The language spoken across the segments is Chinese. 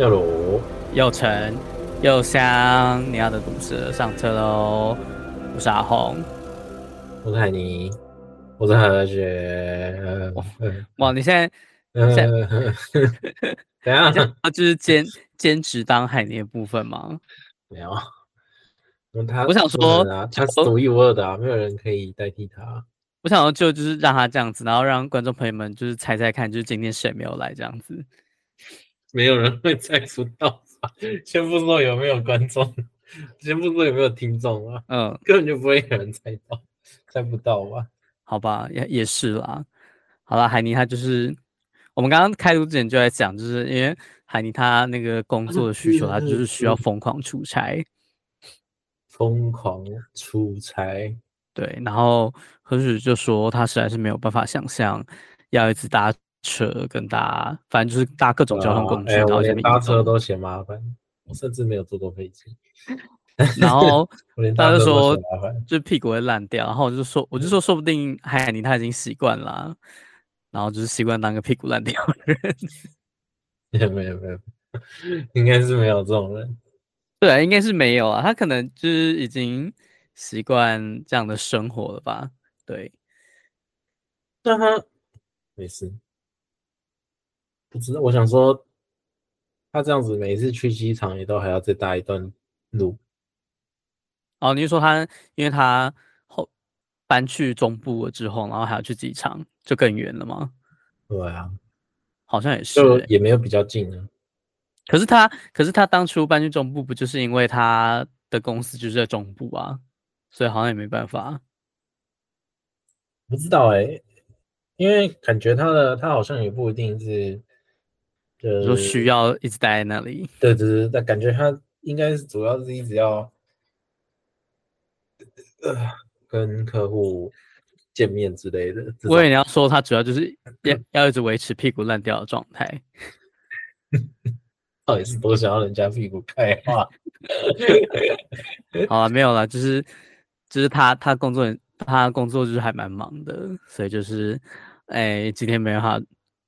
又鲁又沉又香，你要的毒蛇上车喽！我是阿红，我是海尼，我是何雪。哇，你现在，现在 怎样？他就是兼兼职当海尼的部分吗？没有，他我想说，他是独一无二的啊，没有人可以代替他。我想要，就就是让他这样子，然后让观众朋友们就是猜猜看，就是今天谁没有来这样子。没有人会猜出到，先不说有没有观众，先不说有没有听众啊，嗯，根本就不会有人猜到，猜不到吧？好吧，也也是啦。好啦，海尼他就是我们刚刚开录之前就在讲，就是因为海尼他那个工作的需求，他就是需要疯狂出差，疯狂出差。对，然后何许就说他实在是没有办法想象要一直搭车跟搭，反正就是搭各种交通工具。然后连搭车都嫌麻烦，我甚至没有坐过飞机。然后他就说，就屁股会烂掉。然后我就说，我就说，说不定海宁他已经习惯了，然后就是习惯当个屁股烂掉的人。也没有没有，应该是没有这种人。对，应该是没有啊。他可能就是已经。习惯这样的生活了吧？对，但他没事，不知道。我想说，他这样子每次去机场也都还要再搭一段路。哦，你是说他，因为他后搬去中部了之后，然后还要去机场，就更远了吗？对啊，好像也是、欸，也没有比较近啊。可是他，可是他当初搬去中部，不就是因为他的公司就是在中部啊？所以好像也没办法，不知道哎、欸，因为感觉他的他好像也不一定是，就说需要一直待在那里。对对对，但感觉他应该是主要是一直要，呃，跟客户见面之类的。我以为你要说他主要就是 要要一直维持屁股烂掉的状态，到底是多想要人家屁股开花？好了，没有了，就是。就是他，他工作，他工作就是还蛮忙的，所以就是，哎，今天没办法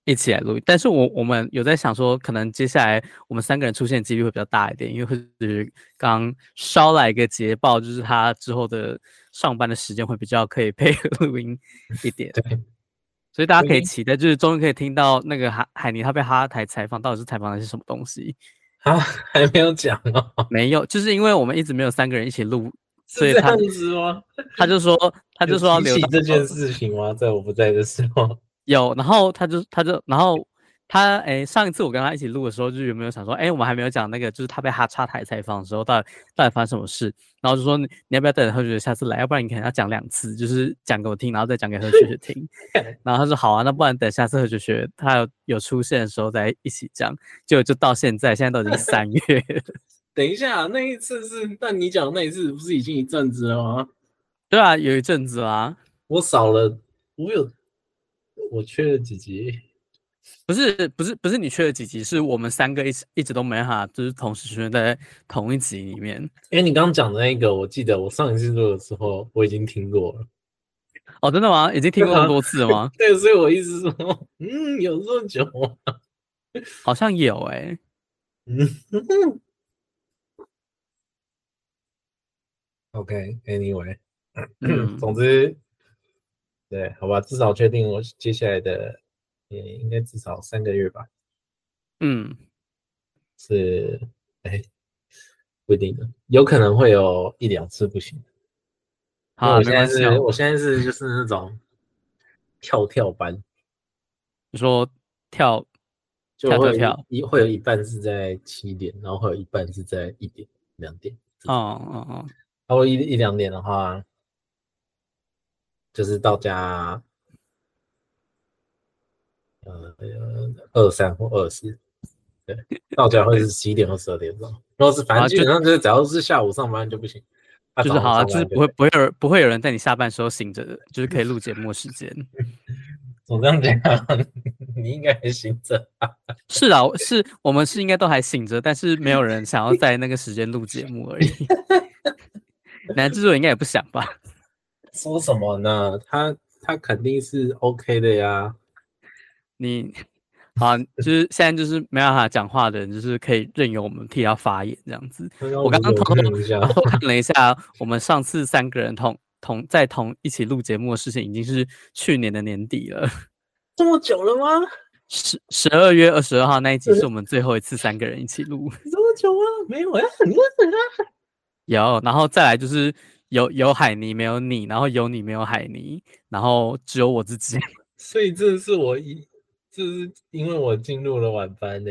一起来录。但是我我们有在想说，可能接下来我们三个人出现的几率会比较大一点，因为会是刚捎来一个捷报，就是他之后的上班的时间会比较可以配合录音一点。对，所以大家可以期待，就是终于可以听到那个海海尼他被哈台采访，到底是采访的是什么东西？啊，还没有讲哦，没有，就是因为我们一直没有三个人一起录。所以他他就说，他就说要留这件 事情吗？在我不在的时候有，然后他就他就然后他哎、欸，上一次我跟他一起录的时候，就有没有想说，哎、欸，我们还没有讲那个，就是他被他插台采访的时候，到底到底发生什么事？然后就说你你要不要等何雪下次来，要不然你可能要讲两次，就是讲给我听，然后再讲给何雪雪听。然后他说好啊，那不然等下次何雪雪他有有出现的时候再一起讲。结果就到现在，现在都已经三月。等一下，那一次是，但你讲的那一次不是已经一阵子了吗？对啊，有一阵子啦。我少了，我有，我缺了几集。不是，不是，不是你缺了几集，是我们三个一直一直都没哈，就是同时出现在同一集里面。因为你刚刚讲的那个，我记得我上一次录的时候我已经听过了。哦，真的吗？已经听过很多次了吗？对，所以我意思是说，嗯，有这么久吗？好像有哎、欸。嗯。OK，Anyway，、okay, 嗯、总之，对，好吧，至少确定我接下来的也应该至少三个月吧。嗯，是，哎，不一定的，有可能会有一两次不行。好，我现在是，我现在是就是那种跳跳班。你说跳，就会跳，一会有一半是在七点，然后会有一半是在一点、两点。哦哦哦。超过一一两点的话，就是到家，呃，二三或二四，对，到家会是十一点或十二点钟。如果是反正基本上就是只要是下午上班就不行，就是好啊，就是不会不会有不会有人在你下班时候醒着的，就是可以录节目时间。总这样讲，你应该还醒着。是啊，是我们是应该都还醒着，但是没有人想要在那个时间录节目而已。男制作人应该也不想吧？说什么呢？他他肯定是 OK 的呀。你好，就是现在就是没办法讲话的人，就是可以任由我们替他发言这样子。我刚刚偷偷看了一下，我们上次三个人同同在同一起录节目的事情，已经是去年的年底了。这么久了吗？十十二月二十二号那一集是我们最后一次三个人一起录。这么久啊？没有呀，很多人啊。有，然后再来就是有有海尼没有你，然后有你没有海尼，然后只有我自己。所以这是我一。这是因为我进入了晚班呢？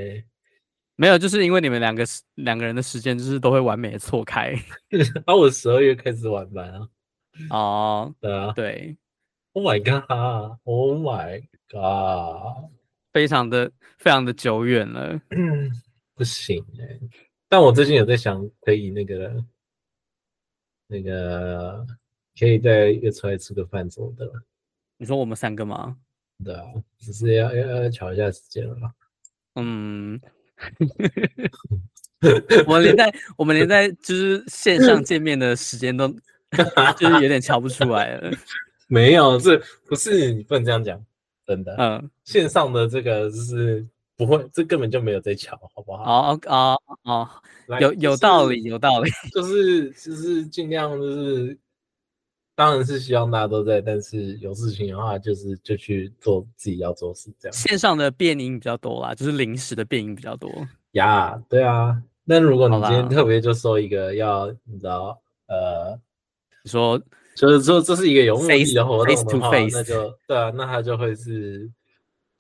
没有，就是因为你们两个两个人的时间就是都会完美的错开。啊，我十二月开始晚班啊。哦，对啊，对。Oh my god！Oh my god！非常的非常的久远了。不行哎，但我最近有在想，可以那个那个可以再约出来吃个饭什么的。你说我们三个吗？对啊，只是要要要瞧一下时间了。嗯，我们连在我们连在就是线上见面的时间都就是有点瞧不出来了。没有，这不是你不能这样讲，真的。嗯，线上的这个就是不会，这根本就没有在瞧，好不好？哦哦哦，有有道理，有道理，就是就是尽量就是。当然是希望大家都在，但是有事情的话，就是就去做自己要做事，这样。线上的变音比较多啦，就是临时的变音比较多。呀，yeah, 对啊。那如果你今天特别就说一个要，你知道，呃，你说就是说这是一个有目的的活动的话 face to face，那就对啊，那他就会是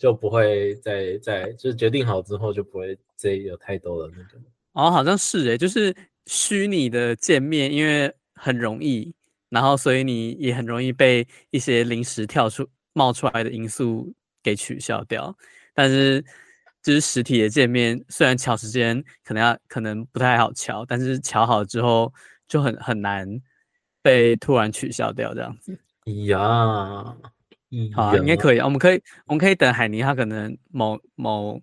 就不会再再就是决定好之后就不会再有太多的那个。哦，好像是诶，就是虚拟的见面，因为很容易。然后，所以你也很容易被一些临时跳出冒出来的因素给取消掉。但是，就是实体的见面，虽然巧时间可能要可能不太好巧，但是巧好之后就很很难被突然取消掉这样子。呀，好啊，应该可以。我们可以我们可以等海尼，他可能某某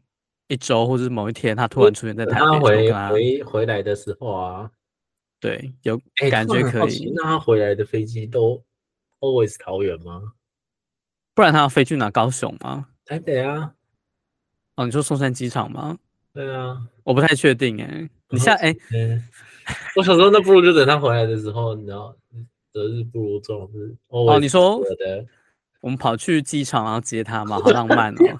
一周或者是某一天，他突然出现在台湾，他回回回来的时候啊。对，有感觉可以。欸、那他回来的飞机都 always 桃园吗？不然他要飞去哪？高雄吗？台北啊。哦，你说松山机场吗？对啊，我不太确定哎。你下哎，我想说，那不如就等他回来的时候，你知道，择日不如撞日。哦，你说我们跑去机场然后接他嘛？好浪漫哦。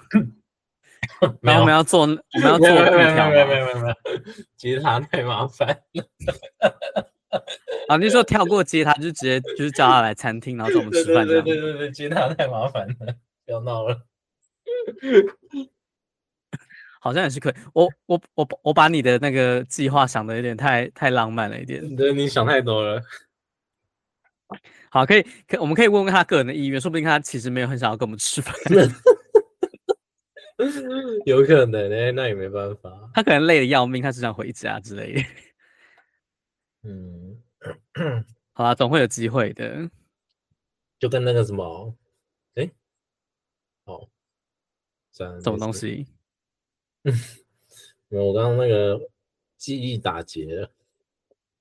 没有，我们要做，我们要做。没有没有没有没有没有，接他太麻烦了。啊，你说跳过接他，就直接就是叫他来餐厅，然后跟我们吃饭。对对对对，接他太麻烦了，不要闹了。好像也是可以。我我我我把你的那个计划想的有点太太浪漫了一点。对，你想太多了。好，可以，可我们可以问问他个人的意愿，说不定他其实没有很想要跟我们吃饭。有可能呢、欸，那也没办法。他可能累得要命，他只想回家之类的。嗯，好啦，总会有机会的。就跟那个什么，哎、欸，哦，什么东西？嗯，我刚刚那个记忆打结了。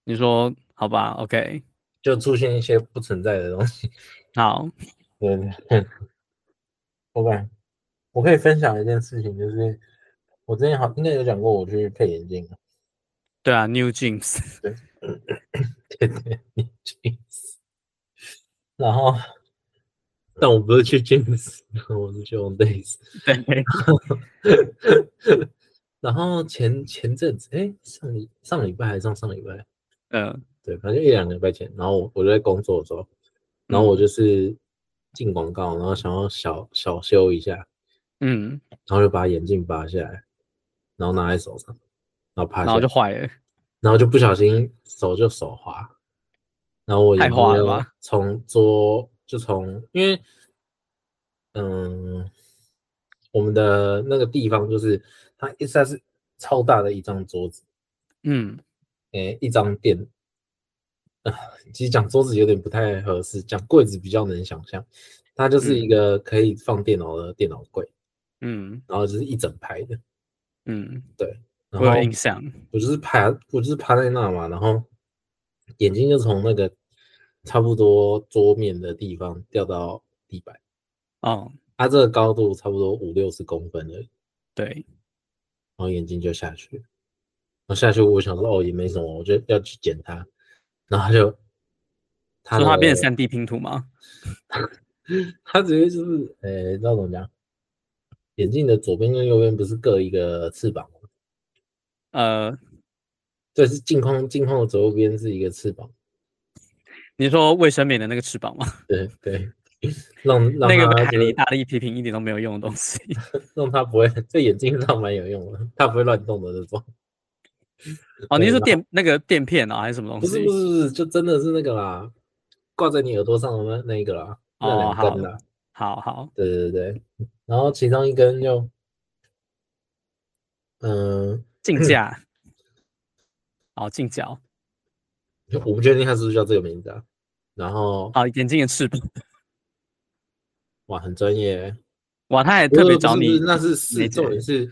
你说好吧？OK，就出现一些不存在的东西。好，对对，OK。我可以分享一件事情，就是我之前好应该有讲过，我去配眼镜。对啊，New Jeans。对，对对，New Jeans。然后，但我不是去 Jeans，我是去 Owndays。对。然后前前阵子，哎，上礼上礼拜还是上上礼拜？嗯，对，反正一两个礼拜前。然后我就在工作的时候，然后我就是进广告，然后想要小小修一下。嗯，然后就把眼镜拔下来，然后拿在手上，然后趴下，然后就坏了，然后就不小心手就手滑，然后我眼镜从桌就从，因为嗯，我们的那个地方就是它一下是超大的一张桌子，嗯，诶，一张垫，啊，其实讲桌子有点不太合适，讲柜子比较能想象，它就是一个可以放电脑的电脑柜。嗯，然后就是一整排的，嗯，对，我有印象，我就是趴，我就是趴在那嘛，然后眼睛就从那个差不多桌面的地方掉到地板，哦，它这个高度差不多五六十公分而已，对，然后眼睛就下去，然后下去我想说哦也没什么，我就要去捡它，然后他就，他说他变成三 D 拼图吗？他直接就是，呃、欸，知道怎么讲？眼镜的左边跟右边不是各一个翅膀吗？呃，这是镜框，镜框的左右边是一个翅膀。你说卫生棉的那个翅膀吗？对对，让让那个海尼大力批评一点都没有用的东西，让它不会在眼镜上蛮有用的，它不会乱动的那种。哦，你是说垫那个垫片啊，还是什么东西？不是不是不是，就真的是那个啦，挂在你耳朵上的那那一个啦，那两根的。好好，对对对，然后其中一根就，嗯，镜架，哦，镜脚。我不确定它是不是叫这个名字啊，然后啊，眼睛的翅膀，哇，很专业，哇，他还特别找你，那是四，重点是，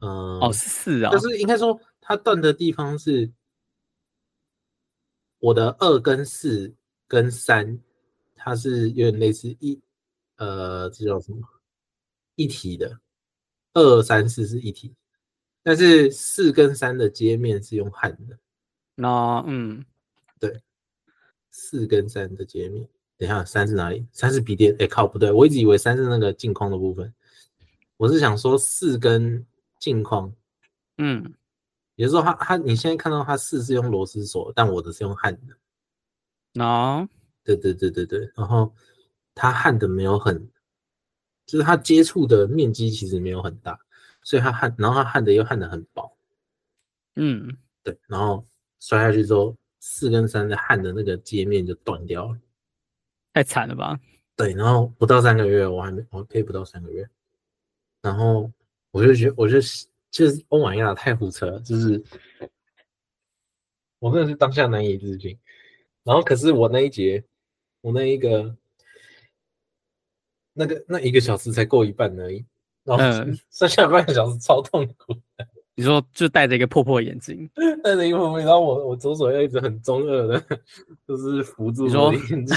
嗯，哦，四啊，就是应该说他断的地方是，我的二跟四跟三，它是有点类似一，呃，这叫什么？一体的，二三四是一体，但是四跟三的接面是用焊的。那嗯，对，四跟三的接面，等一下三是哪里？三是笔电，哎靠，不对，我一直以为三是那个镜框的部分，我是想说四跟镜框，嗯，也就是说它它你现在看到它四是用螺丝锁，但我的是用焊的。哦，对对对对对，然后它焊的没有很，就是它接触的面积其实没有很大，所以它焊，然后它焊的又焊的很薄，嗯，对，然后。摔下去之后，四跟三的焊的那个界面就断掉了，太惨了吧？对，然后不到三个月，我还没，我可以不到三个月，然后我就觉得，我就就是欧玛亚太胡扯了，就是我真的是当下难以置信。然后可是我那一节，我那一个那个那一个小时才过一半而已，然后剩下半个小时超痛苦的。你说就戴着一个破破眼镜，戴着一个破破，然后我我左手又一直很中二的，就是扶住我的眼镜，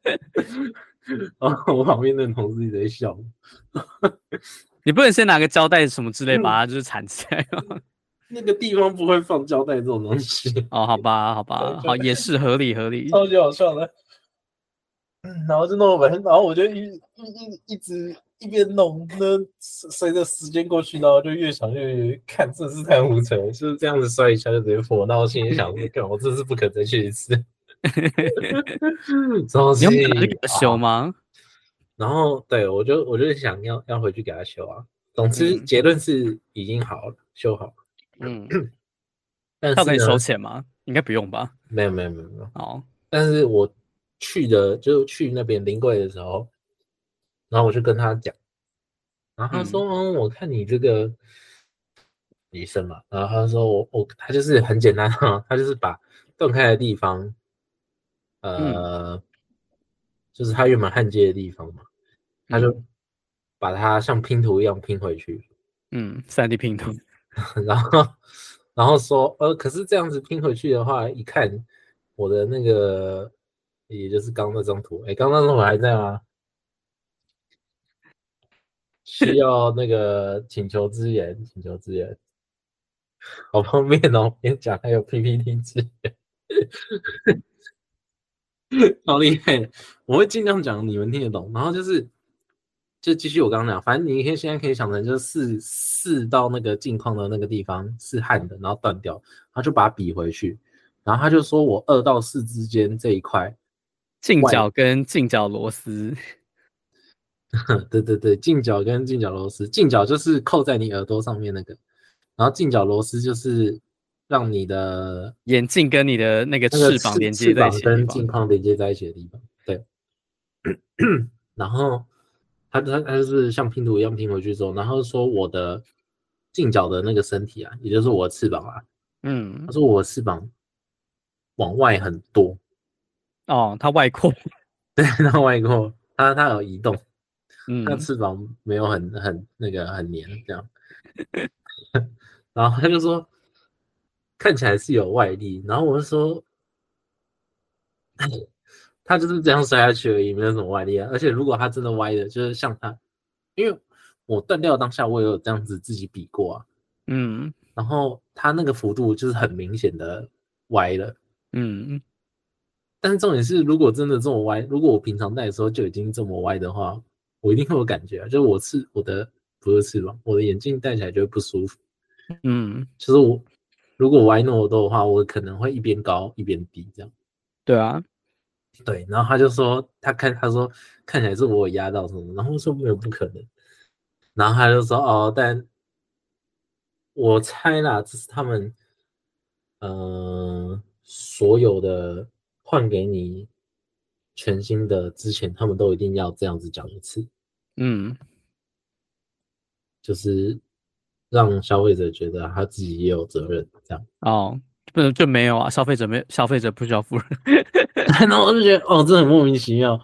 然后我旁边的同事一直在笑。你不能先拿个胶带什么之类把它就是缠起来吗？那个地方不会放胶带这种东西。哦，好吧，好吧，好，也是合理合理，超级好笑的。嗯，然后就弄完，然后我就一一一一直。一边弄，那随着时间过去，然后就越想越看，这是太胡扯，就是这样子摔一下就直接破。那我心里想说，干，我这是不可再去一次。东西你要给他修吗？然后对我就我就想要要回去给他修啊。总之结论是已经好了，修好了。嗯，但是他可以收钱吗？应该不用吧？没有没有没有没有。哦，但是我去的就去那边临柜的时候。然后我就跟他讲，然后他说：“嗯，我看你这个医生嘛。”然后他说：“我我他就是很简单哈，他就是把断开的地方，呃，嗯、就是它原本焊接的地方嘛，他就把它像拼图一样拼回去。嗯，3D 拼图。然后然后说：呃，可是这样子拼回去的话，一看我的那个，也就是刚那张图，哎，刚刚那张图还在吗？”需要 那个请求支援，请求支援，好方便哦！边讲还有 PPT 支援，好厉害！我会尽量讲你们听得懂。然后就是，就继续我刚刚讲，反正你可以现在可以想成，就是四四到那个镜框的那个地方是焊的，然后断掉，然后就把它比回去。然后他就说我二到四之间这一块镜脚跟镜脚螺丝。对对对，镜角跟镜角螺丝，镜角就是扣在你耳朵上面那个，然后镜角螺丝就是让你的眼镜跟你的那个翅膀连接在一起，跟镜框连接在一起的地方。对，然后他他他就是像拼图一样拼回去之后，然后说我的近角的那个身体啊，也就是我的翅膀啊，嗯，他说我的翅膀往外很多，哦，它外扩，对，它外扩，它它有移动。它嗯，翅膀没有很很那个很黏这样 然后他就说看起来是有外力，然后我就说，他就是这样摔下去而已，没有什么外力啊。而且如果他真的歪的，就是像他，因为我断掉当下，我也有这样子自己比过啊。嗯，然后他那个幅度就是很明显的歪了。嗯，但是重点是，如果真的这么歪，如果我平常戴的时候就已经这么歪的话，我一定会有感觉啊。就是我是我的不是翅膀，我的眼镜戴起来就会不舒服。嗯，就是我如果歪那么多的话，我可能会一边高一边低这样。对啊，对。然后他就说，他看他说看起来是我有压到什么，然后我说没有不可能。然后他就说哦，但我猜啦，这是他们嗯。呃所有的换给你全新的之前，他们都一定要这样子讲一次，嗯，就是让消费者觉得他自己也有责任，这样哦，不能就没有啊，消费者没消费者不需要负责，然后我就觉得哦，这很莫名其妙，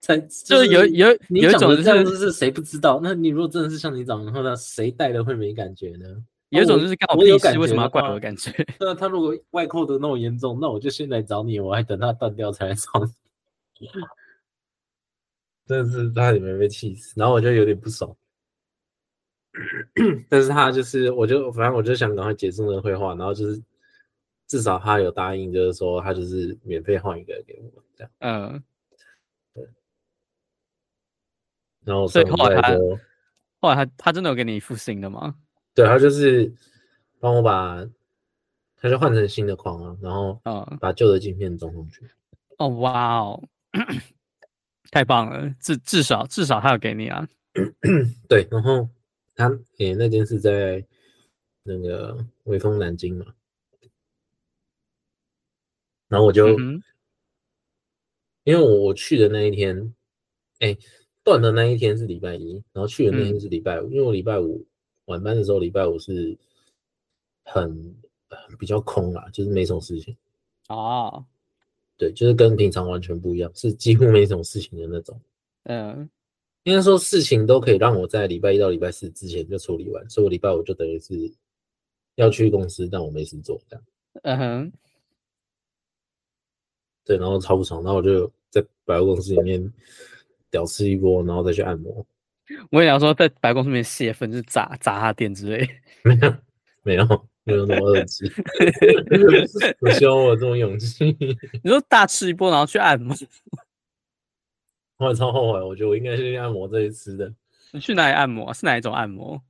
才就是、就是有有有一种、就是、这样子是谁不知道？那你如果真的是像你讲的话，那谁戴了会没感觉呢？有一种就是干我屁事，为什么要怪我的感觉？那他如果外扩的那么严重，那我就先来找你，我还等他断掉才来找你。真的是差点没被气死，然后我就有点不爽。但是他就是，我就反正我就想赶快结束那个会话，然后就是至少他有答应，就是说他就是免费换一个给我这样。嗯，对。然后所以后来他后来他他真的有给你一副新的吗？对，他就是帮我把，他就换成新的框啊，然后把旧的镜片装上去。哦，哇哦，太棒了！至至少至少他有给你啊。对，然后他诶、欸，那间是在那个威风南京嘛，然后我就、嗯、因为我我去的那一天，哎、欸，断的那一天是礼拜一，然后去的那天是礼拜五，嗯、因为我礼拜五。晚班的时候，礼拜五是很比较空啦，就是没什么事情哦。对，就是跟平常完全不一样，是几乎没什么事情的那种。嗯，应该说事情都可以让我在礼拜一到礼拜四之前就处理完，所以我礼拜五就等于是要去公司，但我没事做这样。嗯哼，对，然后超不爽，然后我就在百货公司里面屌吃一波，然后再去按摩。我跟你讲说，在白宫上面泄愤，就是砸砸他店之类。没有，没有，没有那么恶气。我希望我有这种勇气。你说大吃一波，然后去按摩，我也超后悔。我觉得我应该是去按摩这一次的。你去哪里按摩？是哪一种按摩？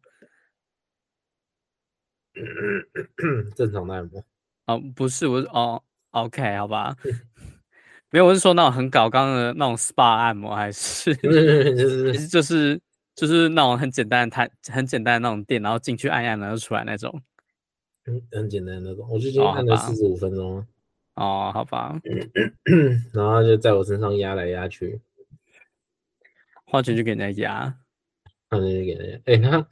正常的按摩。哦，不是，我是哦，OK，好吧。没有，我是说那种很搞刚的那种 SPA 按摩，还是 就是就是就是那种很简单的、很简单的那种店，然后进去按一按，然后出来那种。很很简单的那种，我就今天按了四十五分钟。哦，好吧。然后就在我身上压来压去，花钱就给人家压，花钱就给人家。哎、欸，他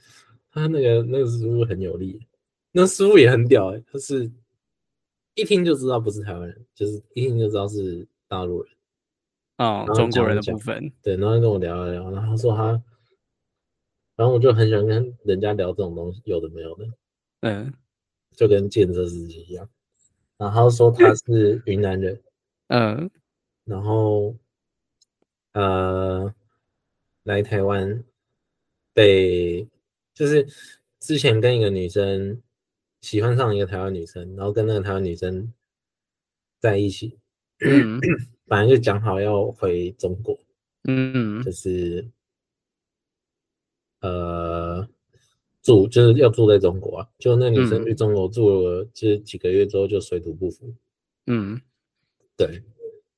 他那个那个师傅很有力，那师傅也很屌哎、欸，他是一听就知道不是台湾人，就是一听就知道是。大陆人，哦，中国人的部分，对，然后跟我聊一聊，然后他说他，然后我就很喜欢跟人家聊这种东西，有的没有的，嗯，就跟建设司机一样，然后他说他是云南人，嗯，然后呃来台湾被就是之前跟一个女生喜欢上一个台湾女生，然后跟那个台湾女生在一起。嗯，本来就讲好要回中国，嗯，就是呃住就是要住在中国啊，就那女生去中国住了，就是几个月之后就水土不服，嗯，对，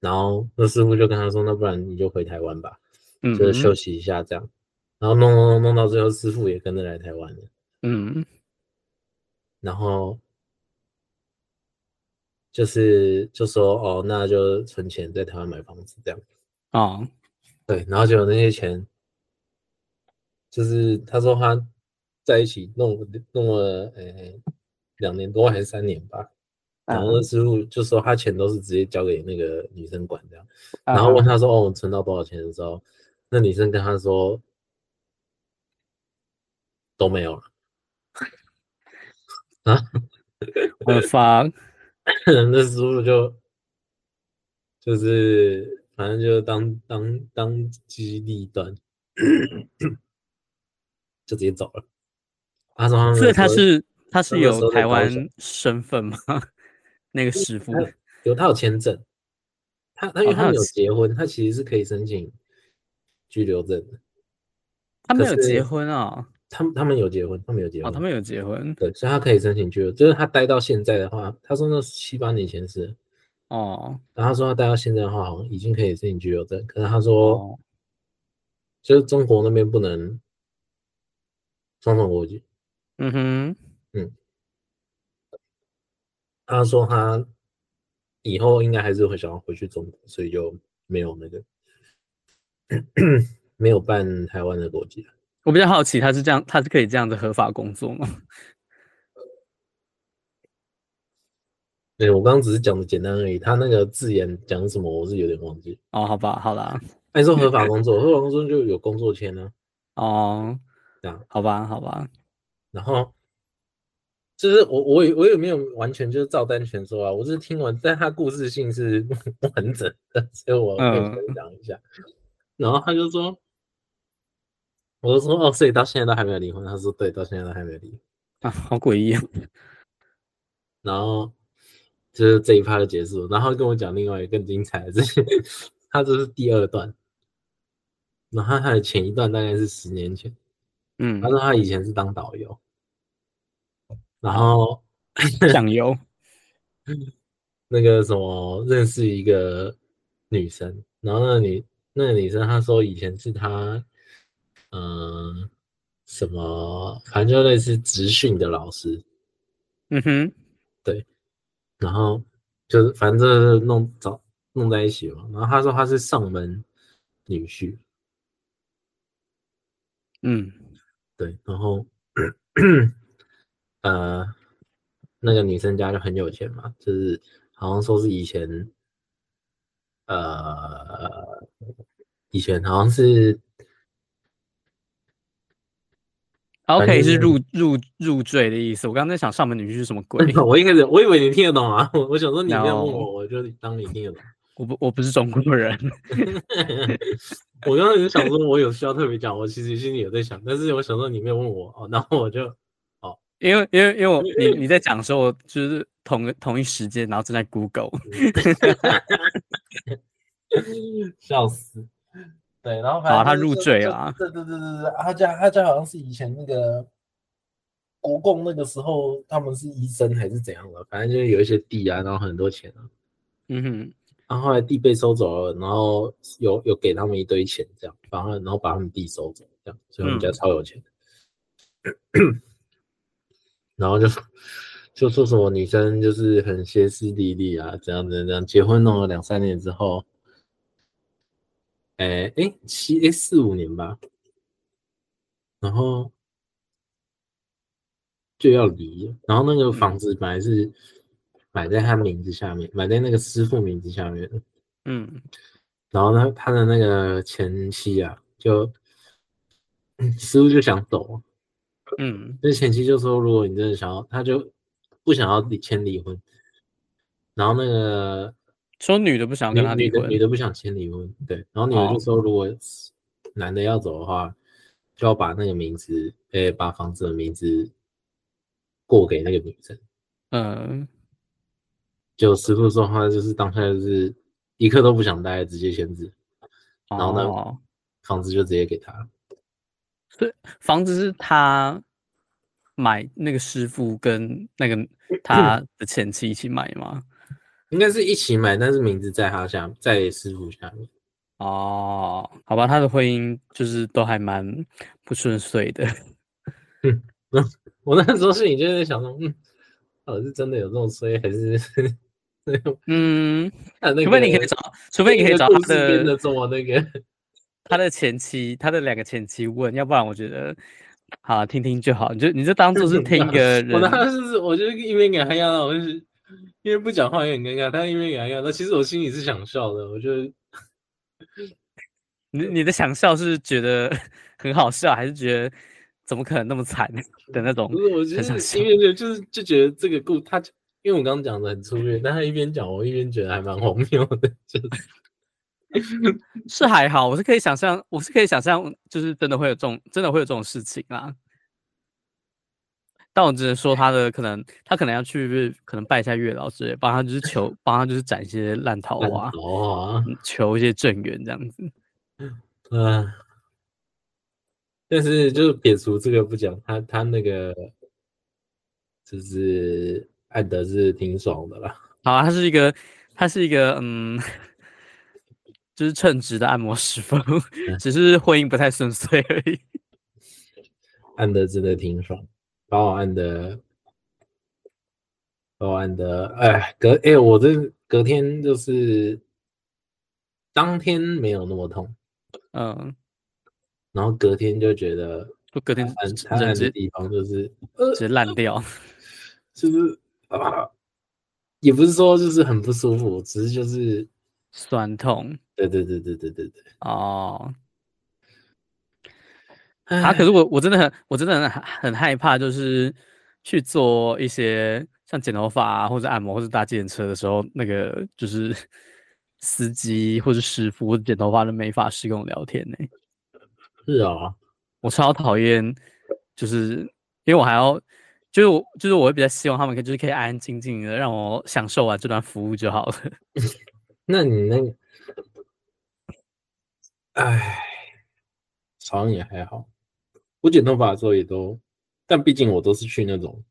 然后那师傅就跟他说，那不然你就回台湾吧，嗯，就是休息一下这样，然后弄弄弄弄到最后，师傅也跟着来台湾了，嗯，然后。就是就说哦，那就存钱在台湾买房子这样啊，对，然后就有那些钱，就是他说他在一起弄弄了呃两年多还是三年吧，然后那师傅就说他钱都是直接交给那个女生管这样，然后问他说哦，我存到多少钱的时候，那女生跟他说都没有了啊，我的房。那师傅就就是反正就当当当机立断，就直接走了。他说他，所以他是他是有台湾身份吗？那个师傅有，他有签证。他他因为他没有结婚，他其实是可以申请居留证。他没有结婚啊？他们他们有结婚，他们有结婚，哦，他们有结婚。对，所以他可以申请居留，就是他待到现在的话，他说那七八年前是哦，然后他说他待到现在的话，好像已经可以申请居留证。可是他说，哦、就是中国那边不能双重国籍。嗯哼，嗯，他说他以后应该还是会想要回去中国，所以就没有那个 没有办台湾的国籍。我比较好奇，他是这样，他是可以这样子合法工作吗？对，我刚刚只是讲的简单而已，他那个字眼讲什么，我是有点忘记。哦，好吧，好啦，按说合法工作，合法工作就有工作签呢、啊。哦，这样，好吧，好吧。然后，就是我我也我也没有完全就是照单全收啊，我是听完，但他故事性是 完整的，所以我可以分享一下。嗯、然后他就说，我就说哦，所以到现在都还没有离婚。他说对，到现在都还没有离婚啊，好诡异啊。然后就是这一趴就结束，然后跟我讲另外一个更精彩的，这 些他这是第二段，然后他的前一段大概是十年前。嗯，他说他以前是当导游，然后 酱油那个什么认识一个女生，然后那个女那个女生她说以前是她嗯、呃、什么，反正就类似职训的老师，嗯哼，对，然后就是反正就是弄找弄在一起嘛，然后她说她是上门女婿，嗯。对，然后，呃，那个女生家就很有钱嘛，就是好像说是以前，呃，以前好像是，OK，是入入入赘的意思。我刚刚在想上门女婿是什么鬼？我应该是，我以为你听得懂啊。我我想说你没有问我，我就当你听得懂。我不，我不是中国人。我刚刚就想说，我有需要特别讲，我其实心里有在想，但是我想说你没有问我哦，然后我就哦，因为因为因为我你你在讲的时候，我就是同同一时间，然后正在 Google，笑死。对，然后反正他入赘了，对对对对对，他家他家好像是以前那个国共那个时候，他们是医生还是怎样的，反正就是有一些地啊，然后很多钱啊，嗯哼。然后后来地被收走了，然后有有给他们一堆钱，这样，然后然后把他们地收走，这样，所以我们家超有钱。嗯、然后就就说什么女生就是很歇斯底里啊，怎样子这样，结婚弄了两三年之后，哎哎七哎四五年吧，然后就要离，然后那个房子本来是。买在他名字下面，买在那个师傅名字下面。嗯，然后呢，他的那个前妻啊，就 师傅就想走。嗯，那前妻就说，如果你真的想要，他就不想要签离婚。然后那个说女的不想跟他离婚，女的不想签离婚。对，然后女的就说，如果男的要走的话，就要把那个名字，诶、欸，把房子的名字过给那个女生。嗯。就师傅说话，就是当下就是一刻都不想待，直接签字，然后呢，哦、房子就直接给他。对房子是他买，那个师傅跟那个他的前妻一起买吗？应该是一起买，但是名字在他下，在师傅下面。哦，好吧，他的婚姻就是都还蛮不顺遂的。嗯，我那时候心里就在想说，嗯。哦，是真的有这种衰，还是？嗯，除非你可以找，除非你可以找他的，的做那个他的前妻，他的两个前妻问，要不然我觉得，好听听就好，你就你就当做是听一个人。我当时 是，我就一边给他压到，我就是因为不讲话也很尴尬，他一边给他压到，其实我心里是想笑的，我觉得。你你的想笑是觉得 很好笑，还是觉得？怎么可能那么惨的那种？不是，我就是因为就是就觉得这个故他，因为我刚刚讲的很粗略，但他一边讲我一边觉得还蛮荒谬的，就是 是还好，我是可以想象，我是可以想象，就是真的会有这种，真的会有这种事情啊。但我只能说，他的可能，他可能要去，可能拜一下月老之类，帮他就是求，帮他就是斩一些烂桃花，哦，求一些正缘这样子。嗯、呃，但是就是撇除这个不讲，他他那个就是按的是挺爽的啦。好啊，他是一个，他是一个，嗯，就是称职的按摩师傅，只是婚姻不太顺遂而已。按的真的挺爽。把我按的，把我按的，哎，隔哎，我这隔天就是当天没有那么痛，嗯，然后隔天就觉得，就隔天按他按的地方就是直接烂掉，就是啊，也不是说就是很不舒服，只是就是酸痛，对对对对对对对，哦。啊！可是我我真的很我真的很很害怕，就是去做一些像剪头发啊，或者按摩，或者搭计程车的时候，那个就是 司机或者师傅或者剪头发的美发师跟我聊天呢。是啊，我超讨厌，就是因为我还要，就是我就是我会比较希望他们可以就是可以安安静静的让我享受完这段服务就好了。那你那，哎，好像也还好。我剪头发的时候也都，但毕竟我都是去那种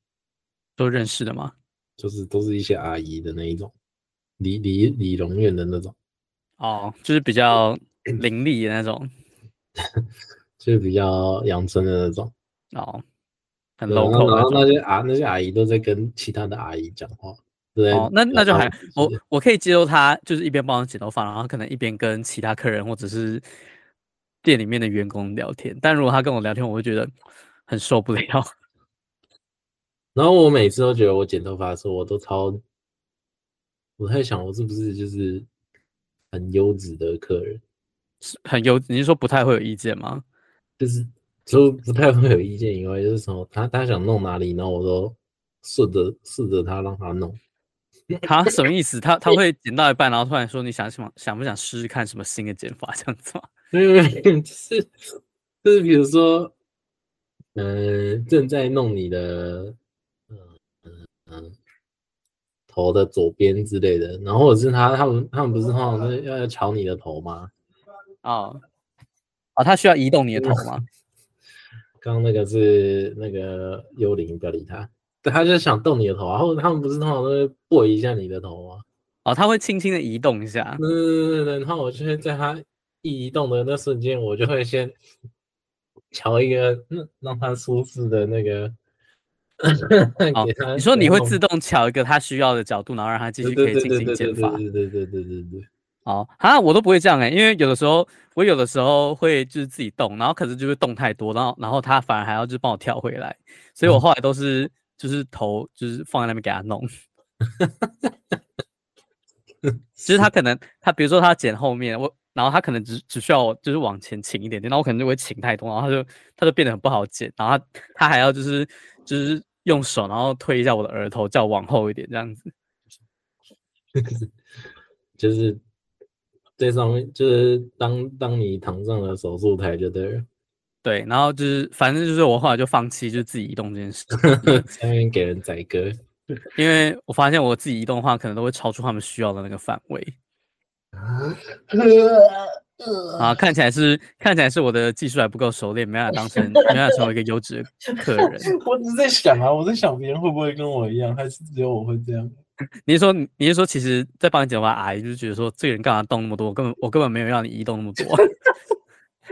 都认识的嘛？就是都是一些阿姨的那一种，理理理容院的那种。哦，就是比较伶俐的那种，就是比较养生的那种。哦，很 local。然后那些阿那些阿姨都在跟其他的阿姨讲话。对。哦，那那就还我我可以接受他，就是一边帮我剪头发，然后可能一边跟其他客人或者是。店里面的员工聊天，但如果他跟我聊天，我会觉得很受不了。然后我每次都觉得我剪头发的时候，我都超，我在想我是不是就是很优质的客人，很优，你是说不太会有意见吗？就是就不太会有意见，以外就是说他他想弄哪里，然后我都顺着顺着他让他弄。他什么意思？他他会剪到一半，然后突然说你想想想不想试试看什么新的剪法这样子吗？没有没有，就是就是比如说，嗯、呃，正在弄你的，嗯嗯嗯，头的左边之类的，然后或者是他他们他们不是通常是要要瞧你的头吗？哦、哦、啊，他需要移动你的头吗？刚刚那个是那个幽灵，不要理他。对，他就是想动你的头啊，或者他们不是通常都会拨一下你的头吗？哦，他会轻轻的移动一下。对对对对，然后我就会在他。一移动的那瞬间，我就会先调一个让他舒适的那个。哦，你说你会自动调一个他需要的角度，然后让他继续可以进行剪发。对对对对对对。哦，啊，我都不会这样哎、欸，因为有的时候我有的时候会就是自己动，然后可是就会动太多，然后然后他反而还要就是帮我调回来，所以我后来都是就是头就是放在那边给他弄。其 实他可能他比如说他剪后面我。然后他可能只只需要就是往前倾一点点，然后我可能就会倾太多，然后他就他就变得很不好剪，然后他他还要就是就是用手然后推一下我的额头，叫我往后一点这样子，就是这上面就是当当你躺上了手术台就对了，对，然后就是反正就是我后来就放弃就自己移动这件事，下面给人宰割，因为我发现我自己移动的话，可能都会超出他们需要的那个范围。啊，看起来是看起来是我的技术还不够熟练，没办法当成没办法成为一个优质客人。我只是在想啊，我在想别人会不会跟我一样，还是只有我会这样？你是说你是说，其实，在帮你剪头发阿姨就是觉得说，这个人干嘛动那么多？我根本我根本没有让你移动那么多。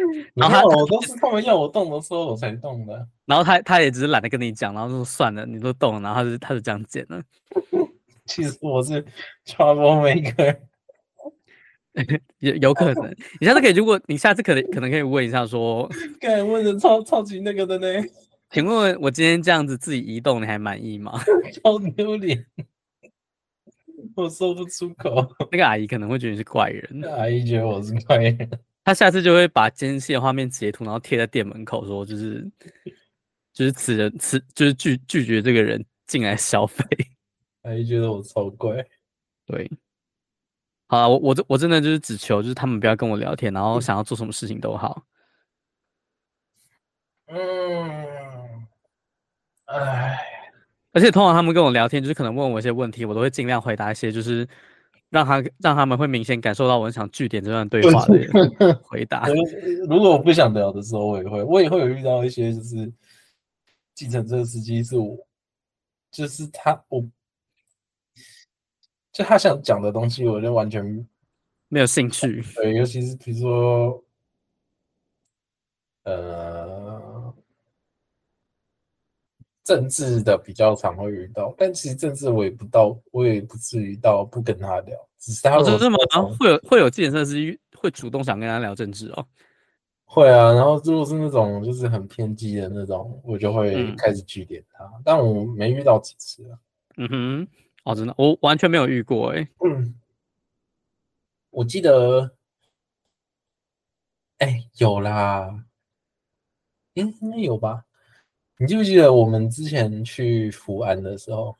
然后他我都是他们要我动的时候我才动的。然后他他也只是懒得跟你讲，然后就说算了，你都动了，然后他就他就这样剪了。其实我是 troublemaker。有有可能，你下次可以，如果你下次可能可能可以问一下说，刚才问的超超级那个的呢？请问我今天这样子自己移动，你还满意吗？超丢脸，我说不出口。那个阿姨可能会觉得你是怪人，那阿姨觉得我是怪人，她下次就会把监视的画面截图，然后贴在店门口，说就是就是此人此就是拒拒绝这个人进来消费。阿姨觉得我超怪，对。好啊，我我我真的就是只求就是他们不要跟我聊天，然后想要做什么事情都好。嗯，哎，而且通常他们跟我聊天，就是可能问我一些问题，我都会尽量回答一些，就是让他让他们会明显感受到我很想据点这段对话的回答。如果我不想聊的时候，我也会，我也会有遇到一些就是计程车司机是我，就是他我。就他想讲的东西，我就完全没有兴趣。对，尤其是比如说，呃，政治的比较常会遇到，但其实政治我也不到，我也不至于到不跟他聊。只是他有这么会有会有计程车司机会主动想跟他聊政治哦？会啊，然后如果是那种就是很偏激的那种，我就会开始拒点他。嗯、但我没遇到几次啊。嗯哼。哦，真的，我完全没有遇过哎。嗯，我记得，哎，有啦，应该有吧？你记不记得我们之前去福安的时候？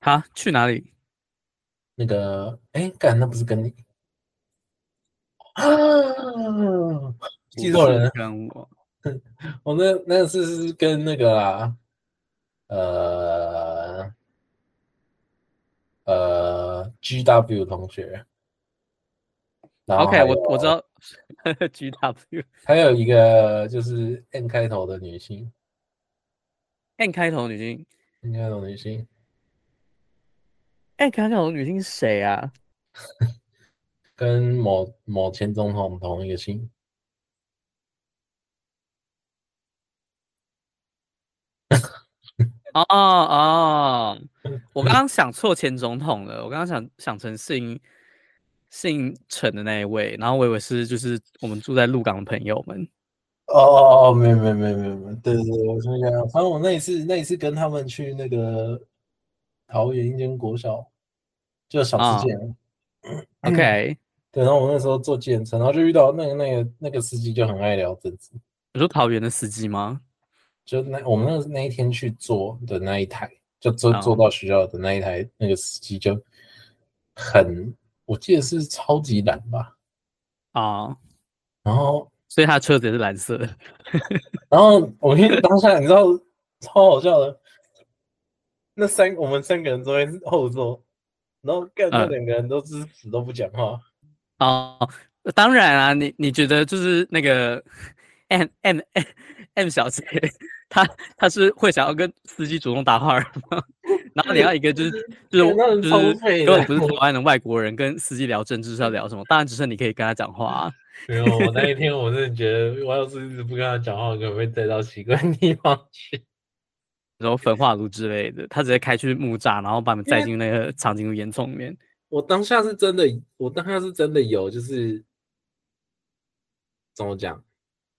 哈，去哪里？那个，哎，干，那不是跟你啊？记错人，跟我，我那那次是是跟那个啊，呃。呃，G W 同学，OK，我我知道，G W，还有一个就是 N 开头的女性，N 开头女星，N 开头的女性，N 开头的女星是谁啊？跟某某前总统同一个姓。哦哦，我刚刚想错前总统了，我刚刚想想成姓姓陈的那一位，然后我以为是就是我们住在鹿港的朋友们。哦哦哦，没有没有没有没有没有，对对对，我想想，反正我那一次那一次跟他们去那个桃园一间国小，就小吃店。哦、OK，对，然后我那时候坐计程车，然后就遇到那个那个那个司机就很爱聊政治。你说桃园的司机吗？就那我们那那一天去坐的那一台，就坐坐到学校的那一台，oh. 那个司机就很，我记得是超级懒吧？啊，oh. 然后所以他的车子也是蓝色的。然后我跟你当下你知道超好笑的，那三我们三个人坐在后座，然后干那两个人都是死都不讲话。哦，oh. 当然啊，你你觉得就是那个 M M M M 小姐。他他是会想要跟司机主动搭话吗？然后你要一个就是 就是就是根本不是台 湾的外国人跟司机聊政治是要聊什么？当然只是你可以跟他讲话啊。没有，我那一天我真的觉得，我要是一直不跟他讲话，可能会带到奇怪的地方去，然后焚化炉之类的。他直接开去木栅，然后把你们载进那个长颈鹿烟囱里面。我当下是真的，我当下是真的有，就是怎么讲？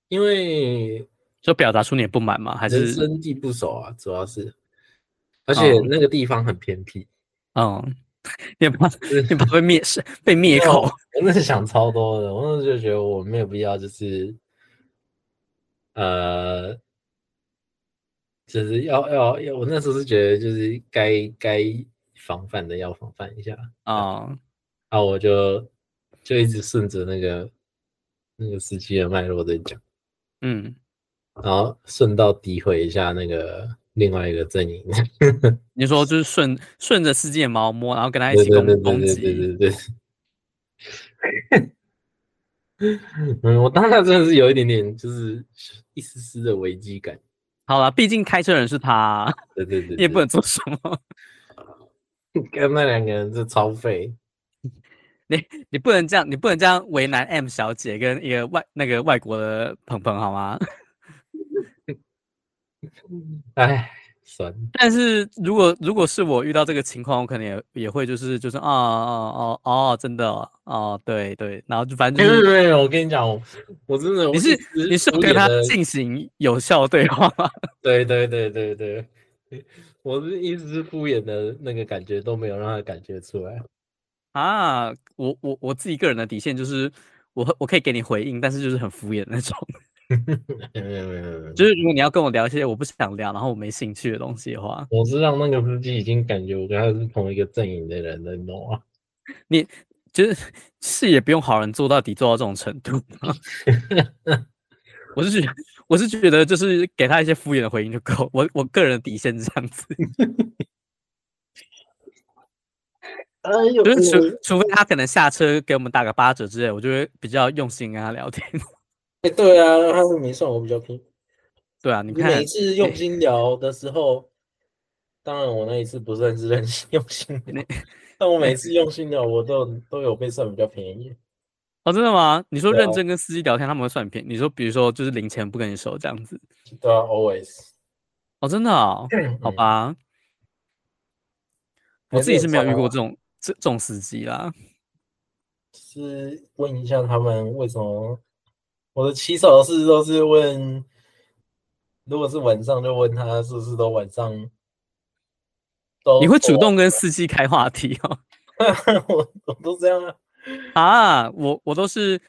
因为。就表达出你的不满吗？还是人生地不熟啊？主要是，而且那个地方很偏僻。嗯，你怕你怕被灭是 被灭口？我那是想超多的，我那时候就觉得我没有必要，就是呃，就是要要要，我那时候是觉得就是该该防范的要防范一下啊。啊，我就就一直顺着那个那个司机的脉络在讲，嗯。然后顺道诋毁一下那个另外一个阵营。你说就是顺顺着司机的毛摸，然后跟他一起攻攻击。对对对对。嗯，我当下真的是有一点点，就是一丝丝的危机感。好了，毕竟开车人是他。对对对。你也不能做什么。跟那两个人是超废。你你不能这样，你不能这样为难 M 小姐跟一个外那个外国的鹏鹏好吗？哎，算。但是如果如果是我遇到这个情况，我可能也也会就是就是啊啊啊啊，真的哦，对对，然后就反正就是没有没有，我跟你讲，我我真的你是你是跟他进行有效对话吗？对对对对对，我是一直是敷衍的那个感觉都没有让他感觉出来啊。我我我自己个人的底线就是我我可以给你回应，但是就是很敷衍那种。就是如果你要跟我聊一些我不想聊，然后我没兴趣的东西的话，我是让那个司机已经感觉我跟他是同一个阵营的人了，你懂吗？你就是是也不用好人做到底做到这种程度。我是觉得，我是觉得，就是给他一些敷衍的回应就够。我我个人的底线是这样子。哎呦，就是除除非他可能下车给我们打个八折之类，我就会比较用心跟他聊天。哎，对啊，他是没算我比较拼。对啊，你看你每次用心聊的时候，欸、当然我那一次不算是认真 用心 聊，但我每次用心聊，我都都有被算比较便宜。哦，真的吗？你说认真跟司机聊天，他们会算便宜？你说，比如说就是零钱不跟你收这样子？对啊，always。哦，真的哦，好吧。嗯、我自己是没有遇过这种这这种司机啦。是问一下他们为什么？我的起手式都是问。如果是晚上，就问他是不是都晚上都。你会主动跟司机开话题哦？我我都这样啊。啊，我我都是，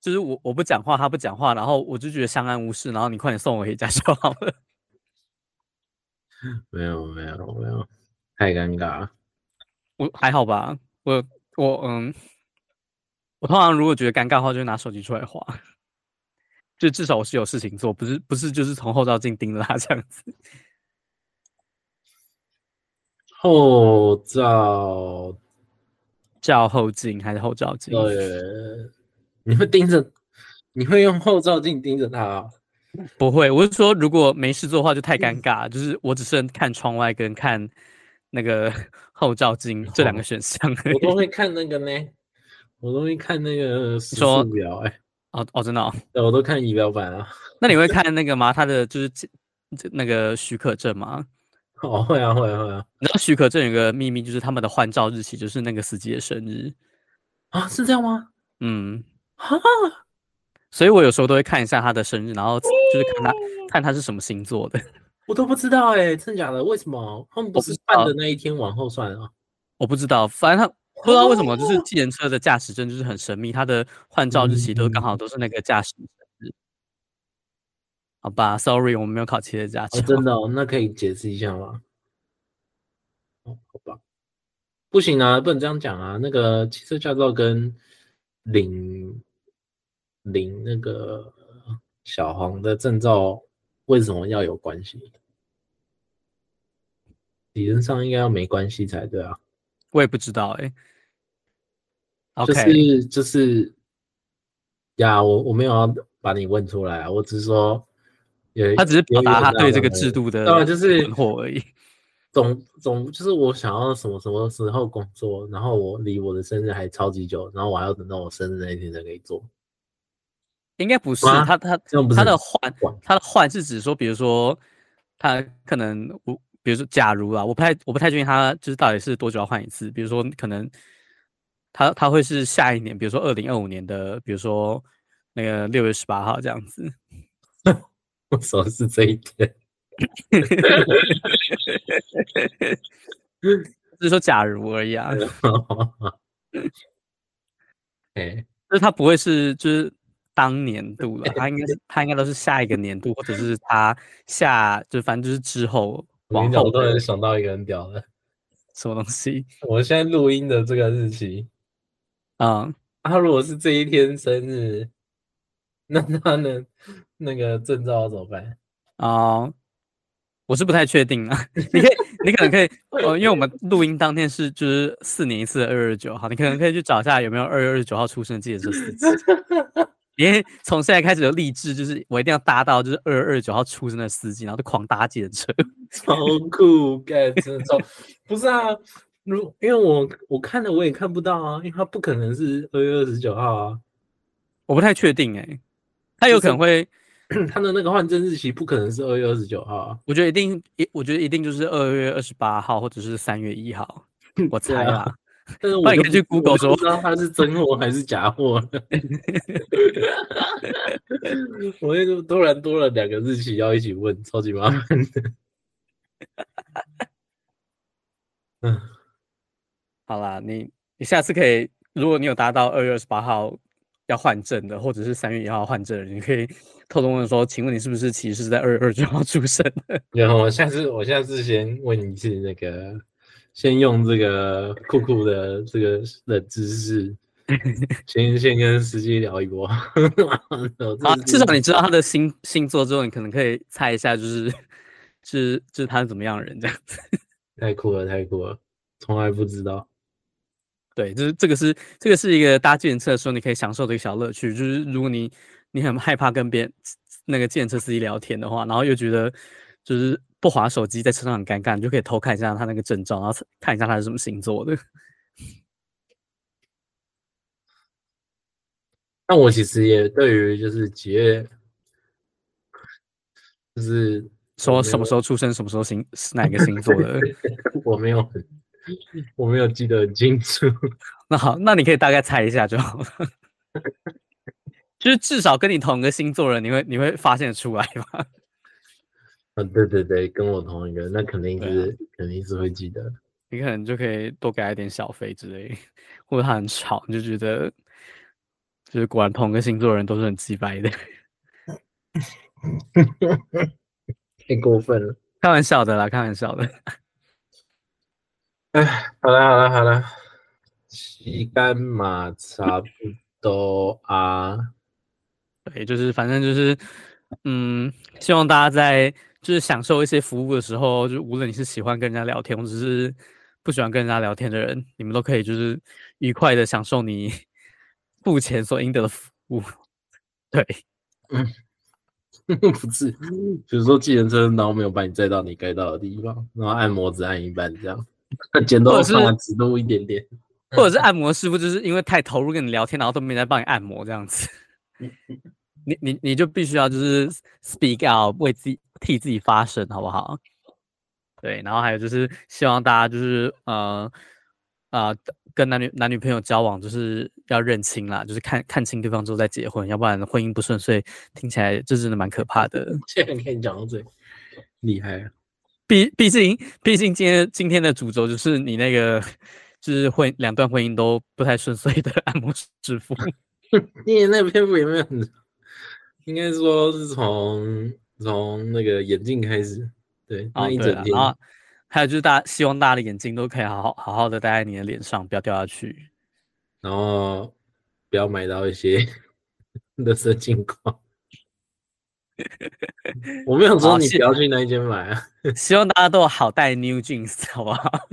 就是我我不讲话，他不讲话，然后我就觉得相安无事，然后你快点送我回家就好了。没有没有没有，太尴尬了。我还好吧，我我嗯，我通常如果觉得尴尬的话，就拿手机出来滑。就至少我是有事情做，不是不是就是从后照镜盯着他这样子。后照 照后镜还是后照镜？对，你会盯着，你会用后照镜盯着他？不会，我是说如果没事做的话就太尴尬，就是我只是看窗外跟看那个 后照镜这两个选项。我都会看那个呢，我都会看那个时速表哎。哦哦，真的哦，对，我都看仪表板啊。那你会看那个吗？他的就是那个许可证吗？哦，会啊，会啊，会啊。你知道许可证有个秘密，就是他们的换照日期就是那个司机的生日啊？是这样吗？嗯，哈，所以我有时候都会看一下他的生日，然后就是看他看他是什么星座的。我都不知道哎、欸，真的假的？为什么他们不是办的那一天往后算啊？我不知道，反正他。不知道为什么，就是计程车的驾驶证就是很神秘，它的换照日期都刚好都是那个驾驶日。好吧，Sorry，我们没有考汽车驾照。真的哦，那可以解释一下吗？哦，好吧，不行啊，不能这样讲啊。那个汽车驾照跟领领那个小黄的证照为什么要有关系？理论上应该要没关系才对啊。我也不知道哎、欸，就是就是呀，我我没有要把你问出来啊，我只是说，他只是表达他对这个制度的对，就是困惑而已。总总就是我想要什么什么时候工作，然后我离我的生日还超级久，然后我还要等到我生日那一天才可以做。应该不是他他他的换他的换是指说，比如说他可能我。比如说，假如啊，我不太我不太确定他就是到底是多久要换一次。比如说，可能他他会是下一年，比如说二零二五年的，比如说那个六月十八号这样子。我说的是这一天，就是说假如而已啊。哎，就是他不会是就是当年度了，他应该是他应该都是下一个年度，或者是他下就反正就是之后。我跟你讲，我突然想到一个很屌的，什么东西？我现在录音的这个日期，嗯，他如果是这一天生日，那他的那个证照要怎么办？哦，我是不太确定啊。你可以，你可能可以，呃，因为我们录音当天是就是四年一次的二月二十九号，你可能可以去找一下有没有二月二十九号出生的计程车司机。因 为从现在开始就立志，就是我一定要搭到就是二月二十九号出生的司机，然后就狂搭计程车，超酷，干真的超不是啊？如因为我我看了我也看不到啊，因为他不可能是二月二十九号啊，我不太确定哎、欸，他有可能会 他的那个换证日期不可能是二月二十九号啊，我觉得一定一我觉得一定就是二月二十八号或者是三月一号，我猜啦。但是我可以去 Google 说，不知道它是真货还是假货。我那个突然多了两个日期要一起问，超级麻烦的。嗯，好啦，你你下次可以，如果你有达到二月二十八号要换证的，或者是三月一号换证的，你可以偷偷问说，请问你是不是其实是在二月二十九号出生的？然后下次我下次先问一次那个。先用这个酷酷的这个冷知识，先先跟司机聊一波。啊，至少你知道他的星星座之后，你可能可以猜一下，就是，就 是就是他是怎么样的人这样子。太酷了，太酷了，从来不知道。对，就是这个是这个是一个搭计程车的时候你可以享受的一个小乐趣，就是如果你你很害怕跟别人那个计程车司机聊天的话，然后又觉得就是不滑手机在车上很尴尬，你就可以偷看一下他那个证照，然后看一下他是什么星座的。那我其实也对于就是几月，就是说什么时候出生，什么时候星是哪个星座的，我没有。我没有记得很清楚。那好，那你可以大概猜一下就好了。就是至少跟你同个星座人，你会你会发现出来吗？啊，对对对，跟我同一个，那肯定是、啊、肯定是会记得。你可能就可以多给他一点小费之类，或者他很吵，你就觉得就是果然同一个星座人都是很机掰的。太过分了，开玩笑的啦，开玩笑的。哎，好了好了好了，时间嘛差不多啊。对，就是反正就是，嗯，希望大家在就是享受一些服务的时候，就无论你是喜欢跟人家聊天，或者是不喜欢跟人家聊天的人，你们都可以就是愉快的享受你 付钱所应得的服务。对，嗯，不是，比如说计程车然后没有把你载到你该到的地方，然后按摩只按一半这样。剪刀上来只露一点点，或者是按摩师傅，就是因为太投入跟你聊天，然后都没人帮你按摩这样子。你你你就必须要就是 speak out，为自己替自己发声，好不好？对，然后还有就是希望大家就是呃啊、呃，跟男女男女朋友交往就是要认清啦，就是看看清对方之后再结婚，要不然婚姻不顺遂，听起来这真的蛮可怕的。现在可以讲到最厉害啊！毕毕竟，毕竟今天今天的主轴就是你那个，就是婚两段婚姻都不太顺遂的按摩师傅。因为那篇幅有没有很，应该说是从从那个眼镜开始，对，那一整天。然后还有就是大家希望大家的眼睛都可以好好好好的戴在你的脸上，不要掉下去。然后不要买到一些 垃圾镜框。我没有说你不要去那一间买啊，希望大家都有好戴 New Jeans 好不好？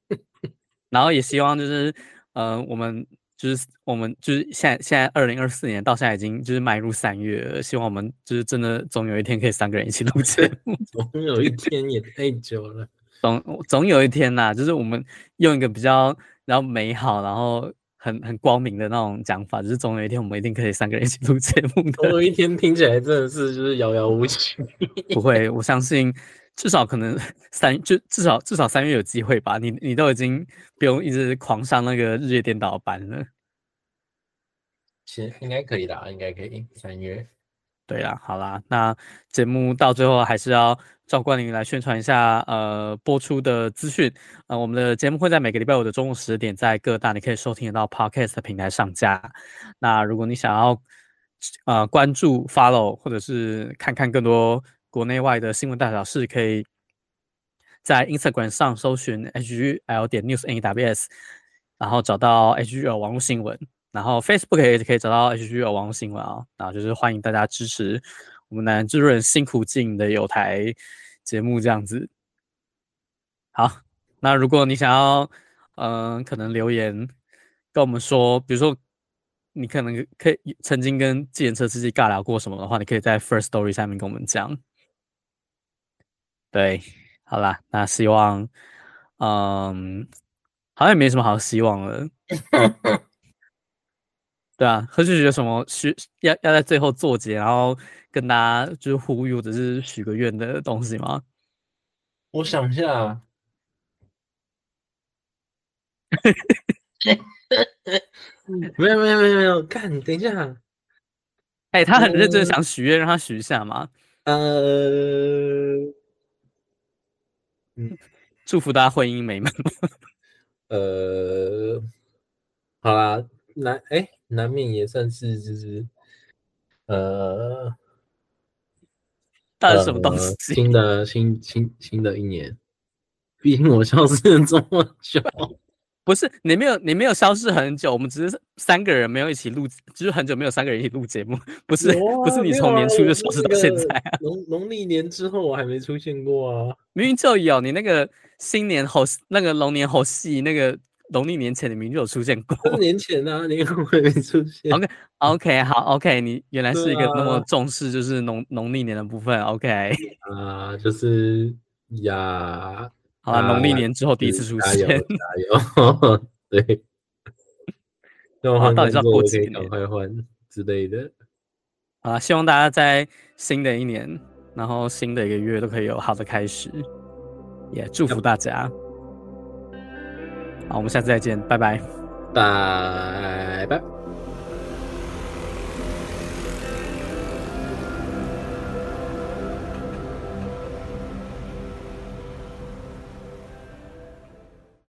然后也希望就是，呃，我们就是我们就是现在现在二零二四年到现在已经就是迈入三月了，希望我们就是真的总有一天可以三个人一起录 节目，总有一天也太久了，总总有一天呐、啊，就是我们用一个比较然后美好然后。很很光明的那种讲法，就是总有一天我们一定可以三个人一起录节目的。总有一天听起来真的是就是遥遥无期。不会，我相信至少可能三就至少至少三月有机会吧。你你都已经不用一直狂上那个日夜颠倒班了。其实应该可以的，应该可以三月。对啦，好啦，那节目到最后还是要。照惯例来宣传一下，呃，播出的资讯。呃，我们的节目会在每个礼拜五的中午十点，在各大你可以收听得到 Podcast 的平台上架。那如果你想要呃关注、follow 或者是看看更多国内外的新闻大小事，可以在 Instagram 上搜寻 HGL 点 News NEWS，然后找到 HGL 网络新闻，然后 Facebook 也可以找到 HGL 网络新闻啊。然后就是欢迎大家支持我们男之润辛苦经营的有台。节目这样子，好，那如果你想要，嗯、可能留言跟我们说，比如说你可能可以曾经跟计程车司机尬聊过什么的话，你可以在 First Story 下面跟我们讲。对，好啦，那希望，嗯，好像也没什么好希望了。对啊，何旭有什么许要要在最后作结，然后跟大家就是呼吁或者是许个愿的东西吗？我想一下，没有没有没有没有，看，等一下，哎、欸，他很认真想许愿，让他许一下嘛。呃，嗯，祝福大家婚姻美满。呃，好啦。难哎、欸，难免也算是就是，呃，到底什么东西？呃、新的新新新的一年，毕竟我消失了这么久。不是你没有你没有消失很久，我们只是三个人没有一起录，就是很久没有三个人一起录节目。不是、啊、不是你从年初就消失到现在啊？农农历年之后我还没出现过啊，明明就有你那个新年猴那个龙年猴戏那个农历年前你明明就有出现过。年前啊，年后还没出现。OK OK 好 OK，你原来是一个那么重视就是农农历年的部分。OK 啊，就是呀。好了，农历年之后第一次出现，加油！加 油对，那我到底是要过几年？赶快换之类的。啊，希望大家在新的一年，然后新的一个月都可以有好的开始，也祝福大家。好，我们下次再见，拜拜，拜拜。